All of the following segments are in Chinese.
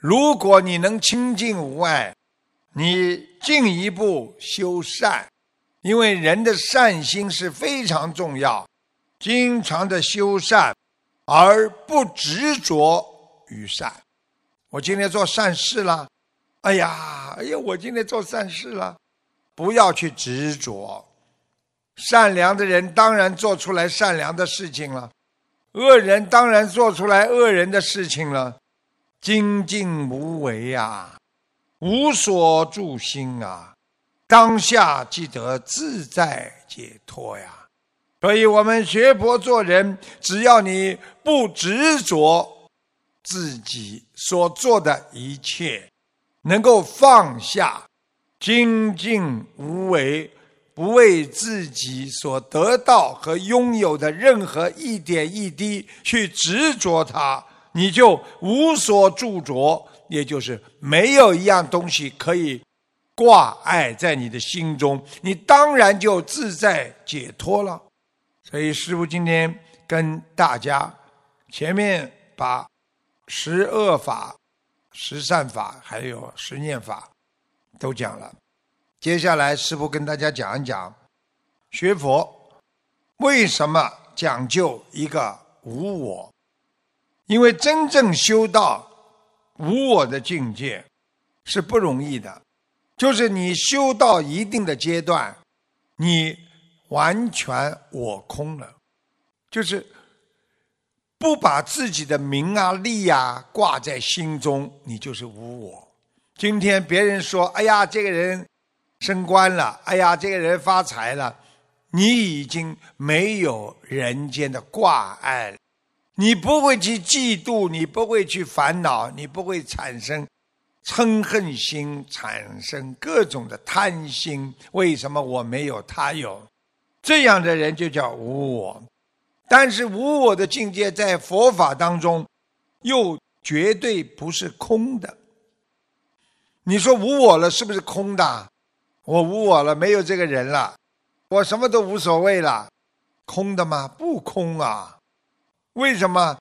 如果你能清净无碍，你进一步修善，因为人的善心是非常重要，经常的修善，而不执着于善。我今天做善事了，哎呀，哎呀，我今天做善事了，不要去执着。善良的人当然做出来善良的事情了，恶人当然做出来恶人的事情了。精进无为呀，无所住心啊，当下即得自在解脱呀。所以，我们学佛做人，只要你不执着自己所做的一切，能够放下，精进无为。不为自己所得到和拥有的任何一点一滴去执着它，你就无所住着，也就是没有一样东西可以挂碍在你的心中，你当然就自在解脱了。所以师父今天跟大家前面把十恶法、十善法还有十念法都讲了。接下来，师父跟大家讲一讲，学佛为什么讲究一个无我？因为真正修到无我的境界是不容易的，就是你修到一定的阶段，你完全我空了，就是不把自己的名啊利啊挂在心中，你就是无我。今天别人说：“哎呀，这个人。”升官了，哎呀，这个人发财了，你已经没有人间的挂碍，你不会去嫉妒，你不会去烦恼，你不会产生嗔恨心，产生各种的贪心。为什么我没有，他有？这样的人就叫无我。但是无我的境界在佛法当中，又绝对不是空的。你说无我了，是不是空的？我无我了，没有这个人了，我什么都无所谓了，空的吗？不空啊！为什么？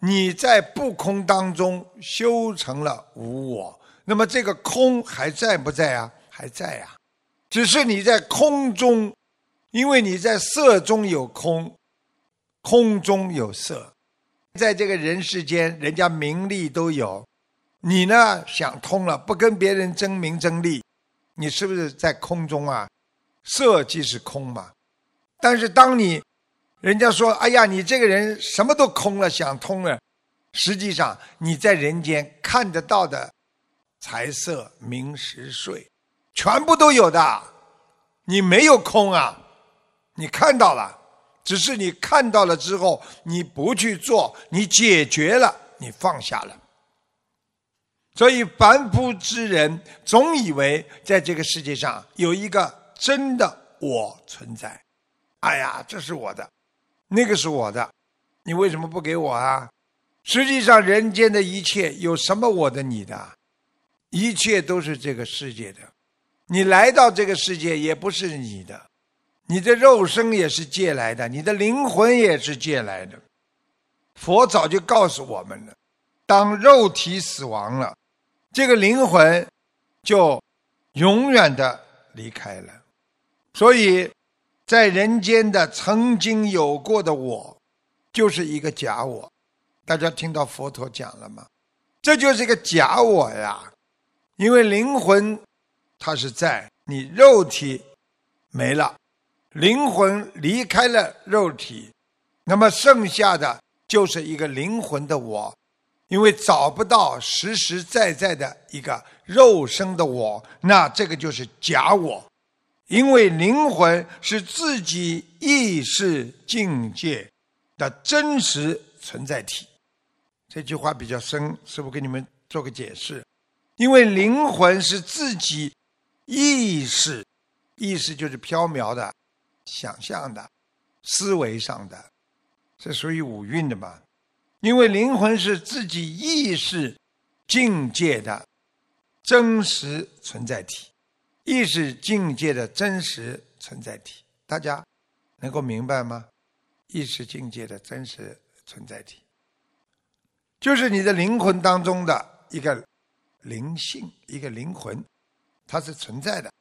你在不空当中修成了无我，那么这个空还在不在啊？还在呀，只是你在空中，因为你在色中有空，空中有色，在这个人世间，人家名利都有，你呢想通了，不跟别人争名争利。你是不是在空中啊？色即是空嘛。但是当你人家说：“哎呀，你这个人什么都空了，想通了。”实际上你在人间看得到的财色名食睡，全部都有的。你没有空啊，你看到了，只是你看到了之后，你不去做，你解决了，你放下了。所以，凡夫之人总以为在这个世界上有一个真的我存在。哎呀，这是我的，那个是我的，你为什么不给我啊？实际上，人间的一切有什么我的、你的？一切都是这个世界的。你来到这个世界也不是你的，你的肉身也是借来的，你的灵魂也是借来的。佛早就告诉我们了：当肉体死亡了。这个灵魂就永远的离开了，所以在人间的曾经有过的我，就是一个假我。大家听到佛陀讲了吗？这就是一个假我呀，因为灵魂它是在你肉体没了，灵魂离开了肉体，那么剩下的就是一个灵魂的我。因为找不到实实在在的一个肉身的我，那这个就是假我。因为灵魂是自己意识境界的真实存在体。这句话比较深，师傅给你们做个解释。因为灵魂是自己意识，意识就是飘渺的、想象的、思维上的，这属于五蕴的嘛。因为灵魂是自己意识境界的真实存在体，意识境界的真实存在体，大家能够明白吗？意识境界的真实存在体，就是你的灵魂当中的一个灵性，一个灵魂，它是存在的，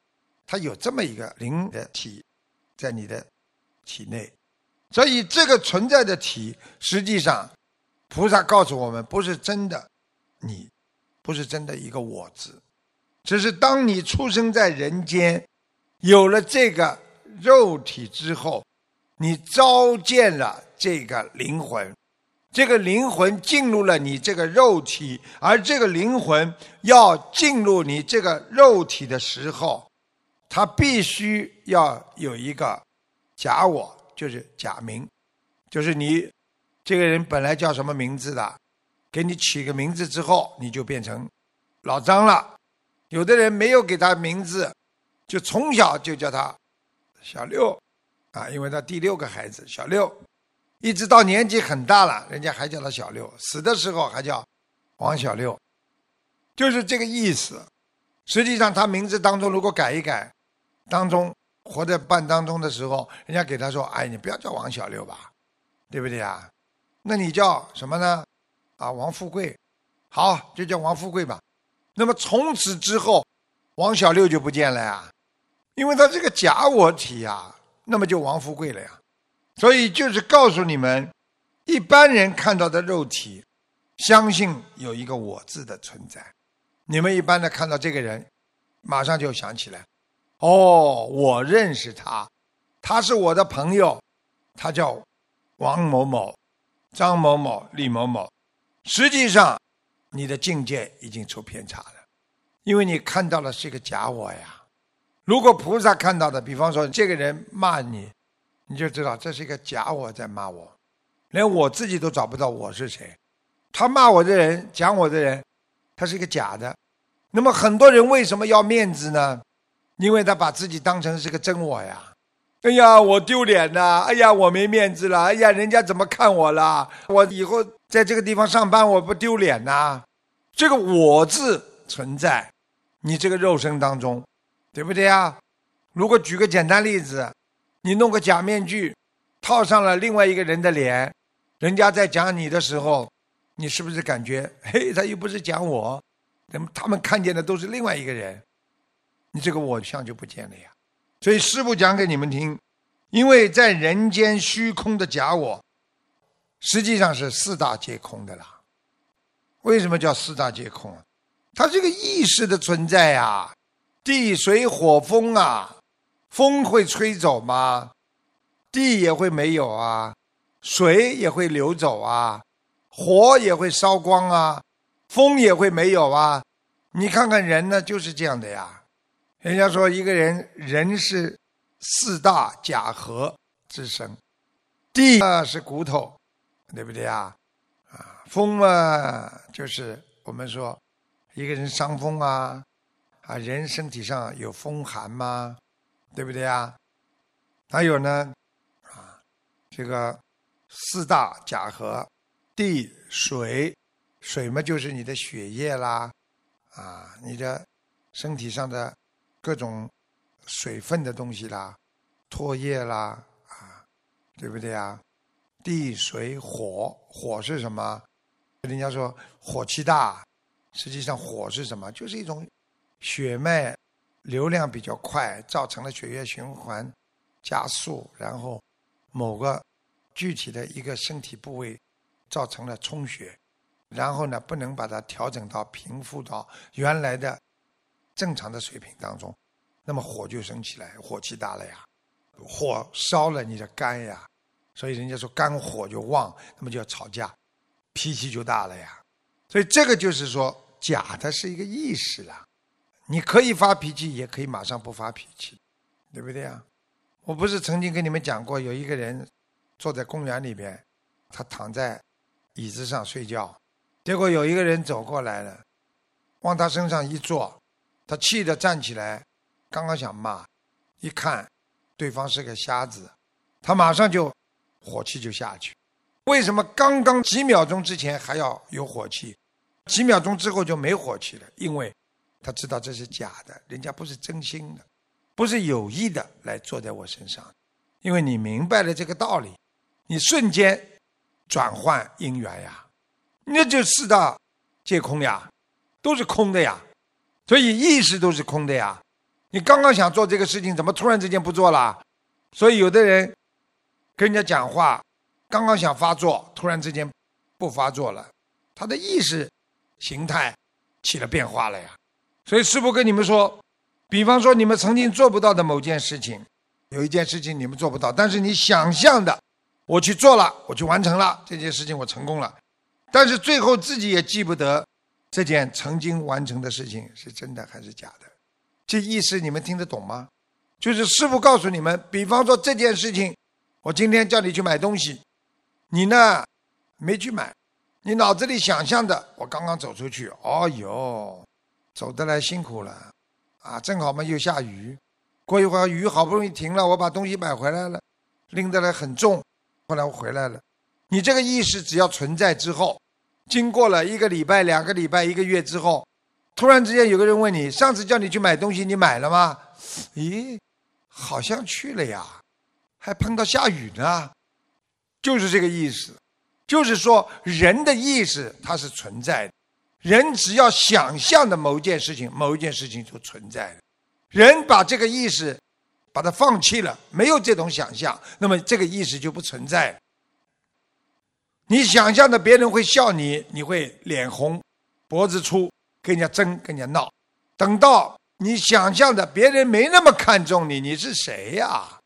它有这么一个灵的体在你的体内，所以这个存在的体，实际上菩萨告诉我们，不是真的你，不是真的一个我字，只是当你出生在人间，有了这个肉体之后，你召见了这个灵魂。这个灵魂进入了你这个肉体，而这个灵魂要进入你这个肉体的时候，它必须要有一个假我，就是假名，就是你这个人本来叫什么名字的，给你起个名字之后，你就变成老张了。有的人没有给他名字，就从小就叫他小六，啊，因为他第六个孩子小六。一直到年纪很大了，人家还叫他小六，死的时候还叫王小六，就是这个意思。实际上他名字当中如果改一改，当中活在半当中的时候，人家给他说：“哎，你不要叫王小六吧，对不对啊？那你叫什么呢？啊，王富贵，好，就叫王富贵吧。那么从此之后，王小六就不见了呀，因为他这个假我体呀，那么就王富贵了呀。”所以就是告诉你们，一般人看到的肉体，相信有一个“我”字的存在。你们一般的看到这个人，马上就想起来，哦，我认识他，他是我的朋友，他叫王某某、张某某、李某某。实际上，你的境界已经出偏差了，因为你看到的是一个假我呀。如果菩萨看到的，比方说这个人骂你。你就知道这是一个假我在骂我，连我自己都找不到我是谁。他骂我的人，讲我的人，他是一个假的。那么很多人为什么要面子呢？因为他把自己当成是个真我呀。哎呀，我丢脸呐！哎呀，我没面子了！哎呀，人家怎么看我了？我以后在这个地方上班，我不丢脸呐？这个“我”字存在你这个肉身当中，对不对呀？如果举个简单例子。你弄个假面具，套上了另外一个人的脸，人家在讲你的时候，你是不是感觉，嘿，他又不是讲我，那么他们看见的都是另外一个人，你这个我相就不见了呀。所以师父讲给你们听，因为在人间虚空的假我，实际上是四大皆空的啦。为什么叫四大皆空啊？它这个意识的存在呀，地水火风啊。风会吹走吗？地也会没有啊，水也会流走啊，火也会烧光啊，风也会没有啊。你看看人呢，就是这样的呀。人家说一个人，人是四大假合之身，地啊是骨头，对不对啊？啊，风嘛就是我们说一个人伤风啊，啊，人身体上有风寒吗？对不对啊？还有呢，啊，这个四大假合，地水，水嘛就是你的血液啦，啊，你的身体上的各种水分的东西啦，唾液啦，啊，对不对啊？地水火，火是什么？人家说火气大，实际上火是什么？就是一种血脉。流量比较快，造成了血液循环加速，然后某个具体的一个身体部位造成了充血，然后呢不能把它调整到平复到原来的正常的水平当中，那么火就升起来，火气大了呀，火烧了你的肝呀，所以人家说肝火就旺，那么就要吵架，脾气就大了呀，所以这个就是说假的是一个意识了。你可以发脾气，也可以马上不发脾气，对不对啊？我不是曾经跟你们讲过，有一个人坐在公园里边，他躺在椅子上睡觉，结果有一个人走过来了，往他身上一坐，他气得站起来，刚刚想骂，一看对方是个瞎子，他马上就火气就下去。为什么刚刚几秒钟之前还要有火气，几秒钟之后就没火气了？因为。他知道这是假的，人家不是真心的，不是有意的来坐在我身上，因为你明白了这个道理，你瞬间转换因缘呀，那就四大皆空呀，都是空的呀。所以意识都是空的呀。你刚刚想做这个事情，怎么突然之间不做了？所以有的人跟人家讲话，刚刚想发作，突然之间不发作了，他的意识形态起了变化了呀。所以师傅跟你们说，比方说你们曾经做不到的某件事情，有一件事情你们做不到，但是你想象的，我去做了，我去完成了这件事情，我成功了，但是最后自己也记不得这件曾经完成的事情是真的还是假的。这意思你们听得懂吗？就是师傅告诉你们，比方说这件事情，我今天叫你去买东西，你呢没去买，你脑子里想象的，我刚刚走出去，哦哟，走得来辛苦了，啊，正好嘛又下雨，过一会儿雨好不容易停了，我把东西买回来了，拎得来很重，后来我回来了，你这个意识只要存在之后，经过了一个礼拜、两个礼拜、一个月之后。突然之间有个人问你：“上次叫你去买东西，你买了吗？”咦，好像去了呀，还碰到下雨呢，就是这个意思。就是说，人的意识它是存在的，人只要想象的某一件事情，某一件事情就存在的。人把这个意识把它放弃了，没有这种想象，那么这个意识就不存在。你想象的别人会笑你，你会脸红，脖子粗。跟人家争，跟人家闹，等到你想象的别人没那么看重你，你是谁呀？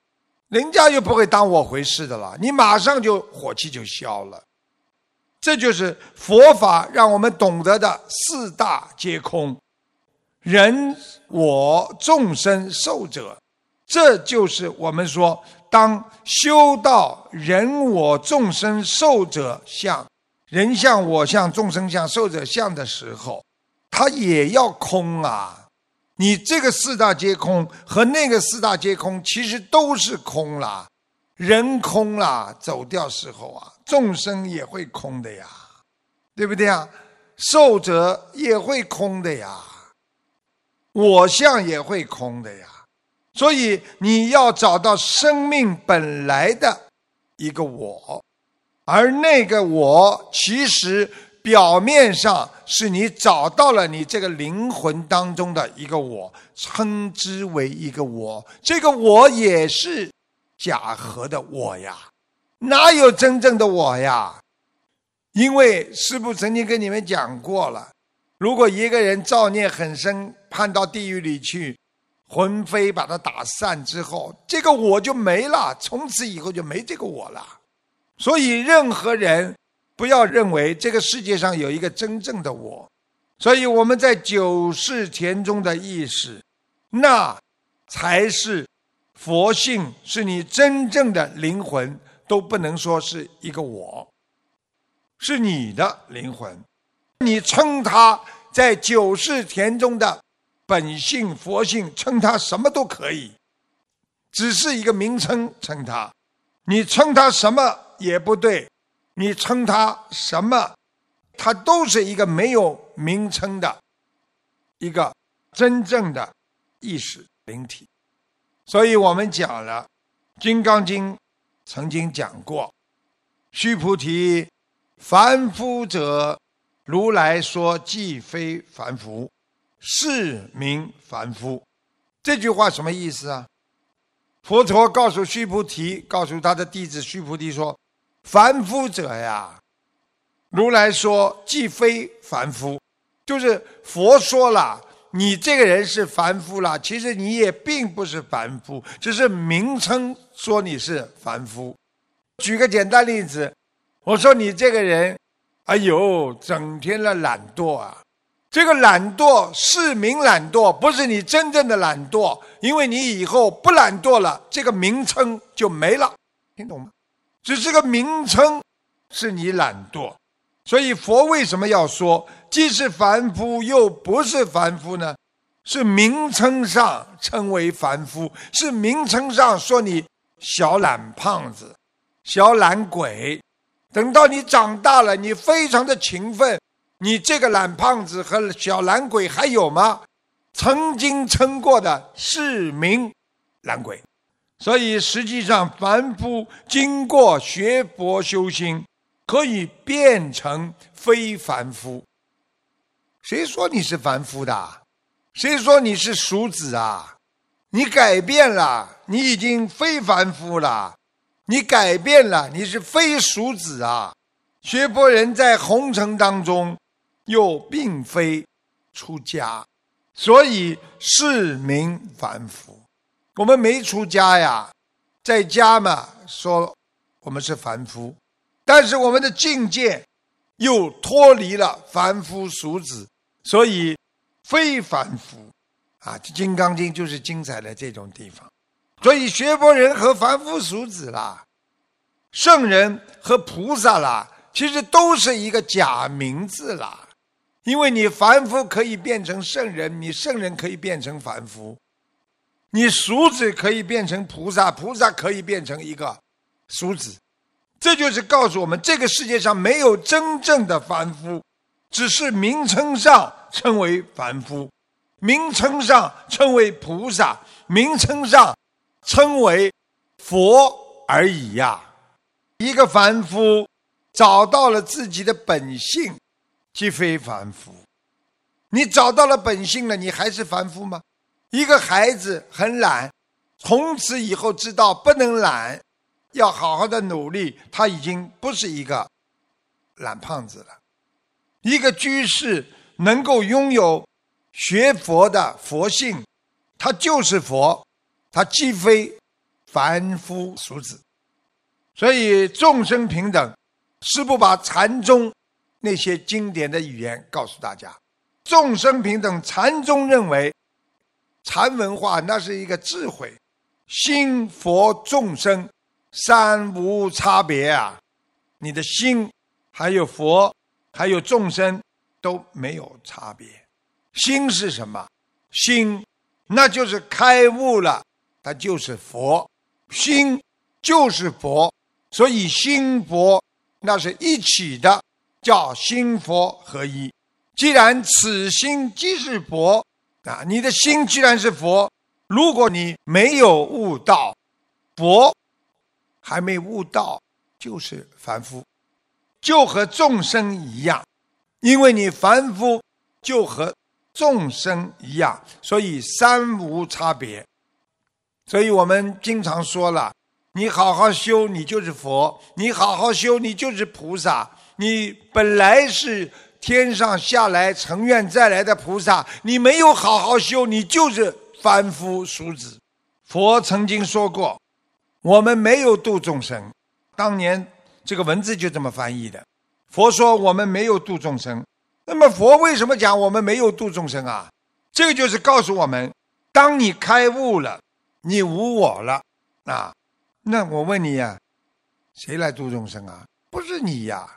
人家又不会当我回事的了，你马上就火气就消了。这就是佛法让我们懂得的四大皆空，人我众生寿者，这就是我们说当修到人我众生寿者相，人相我相众生相寿者相的时候。它也要空啊！你这个四大皆空和那个四大皆空，其实都是空了。人空了，走掉时候啊，众生也会空的呀，对不对呀？受者也会空的呀，我相也会空的呀。所以你要找到生命本来的一个我，而那个我其实。表面上是你找到了你这个灵魂当中的一个我，称之为一个我，这个我也是假合的我呀，哪有真正的我呀？因为师父曾经跟你们讲过了，如果一个人造孽很深，判到地狱里去，魂飞把他打散之后，这个我就没了，从此以后就没这个我了。所以任何人。不要认为这个世界上有一个真正的我，所以我们在九世田中的意识，那才是佛性，是你真正的灵魂，都不能说是一个我，是你的灵魂。你称它在九世田中的本性佛性，称它什么都可以，只是一个名称称它，你称它什么也不对。你称它什么，它都是一个没有名称的，一个真正的意识灵体。所以我们讲了《金刚经》，曾经讲过：“须菩提，凡夫者，如来说既非凡夫，是名凡夫。”这句话什么意思啊？佛陀告诉须菩提，告诉他的弟子须菩提说。凡夫者呀，如来说既非凡夫，就是佛说了，你这个人是凡夫了，其实你也并不是凡夫，只是名称说你是凡夫。举个简单例子，我说你这个人，哎呦，整天的懒惰啊，这个懒惰是名懒惰，不是你真正的懒惰，因为你以后不懒惰了，这个名称就没了，听懂吗？只是个名称，是你懒惰，所以佛为什么要说既是凡夫又不是凡夫呢？是名称上称为凡夫，是名称上说你小懒胖子、小懒鬼。等到你长大了，你非常的勤奋，你这个懒胖子和小懒鬼还有吗？曾经称过的是名懒鬼。所以，实际上，凡夫经过学佛修心，可以变成非凡夫。谁说你是凡夫的？谁说你是俗子啊？你改变了，你已经非凡夫了。你改变了，你是非俗子啊！学佛人在红尘当中，又并非出家，所以是名凡夫。我们没出家呀，在家嘛，说我们是凡夫，但是我们的境界又脱离了凡夫俗子，所以非凡夫啊！《金刚经》就是精彩的这种地方。所以学佛人和凡夫俗子啦，圣人和菩萨啦，其实都是一个假名字啦。因为你凡夫可以变成圣人，你圣人可以变成凡夫，你俗子可以变成菩萨，菩萨可以变成一个俗子。这就是告诉我们，这个世界上没有真正的凡夫，只是名称上称为凡夫，名称上称为菩萨，名称上。称为佛而已呀！一个凡夫找到了自己的本性，即非凡夫。你找到了本性了，你还是凡夫吗？一个孩子很懒，从此以后知道不能懒，要好好的努力，他已经不是一个懒胖子了。一个居士能够拥有学佛的佛性，他就是佛。他既非凡夫俗子，所以众生平等。师不把禅宗那些经典的语言告诉大家：众生平等。禅宗认为，禅文化那是一个智慧，心佛众生三无差别啊！你的心还有佛，还有众生都没有差别。心是什么？心那就是开悟了。它就是佛，心就是佛，所以心佛那是一起的，叫心佛合一。既然此心即是佛啊，你的心既然是佛，如果你没有悟道，佛还没悟道，就是凡夫，就和众生一样，因为你凡夫就和众生一样，所以三无差别。所以我们经常说了，你好好修，你就是佛；你好好修，你就是菩萨。你本来是天上下来成愿再来的菩萨，你没有好好修，你就是凡夫俗子。佛曾经说过，我们没有度众生。当年这个文字就这么翻译的。佛说我们没有度众生，那么佛为什么讲我们没有度众生啊？这个就是告诉我们，当你开悟了。你无我了，啊，那我问你呀，谁来度众生啊？不是你呀，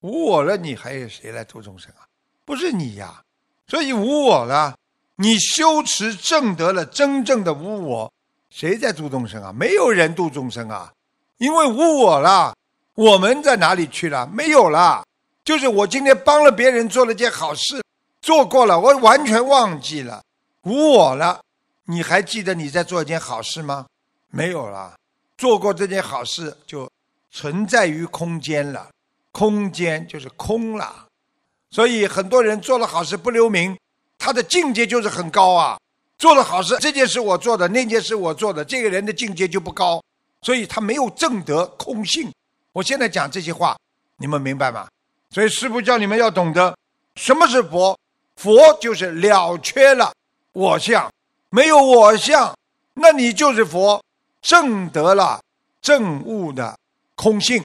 无我了，你还有谁来度众生啊？不是你呀，所以无我了，你修持正得了真正的无我，谁在度众生啊？没有人度众生啊，因为无我了，我们在哪里去了？没有了，就是我今天帮了别人做了件好事，做过了，我完全忘记了，无我了。你还记得你在做一件好事吗？没有了，做过这件好事就存在于空间了，空间就是空了。所以很多人做了好事不留名，他的境界就是很高啊。做了好事，这件事我做的，那件事我做的，这个人的境界就不高，所以他没有正得空性。我现在讲这些话，你们明白吗？所以师父叫你们要懂得什么是佛，佛就是了却了我相。没有我相，那你就是佛，证得了正悟的空性。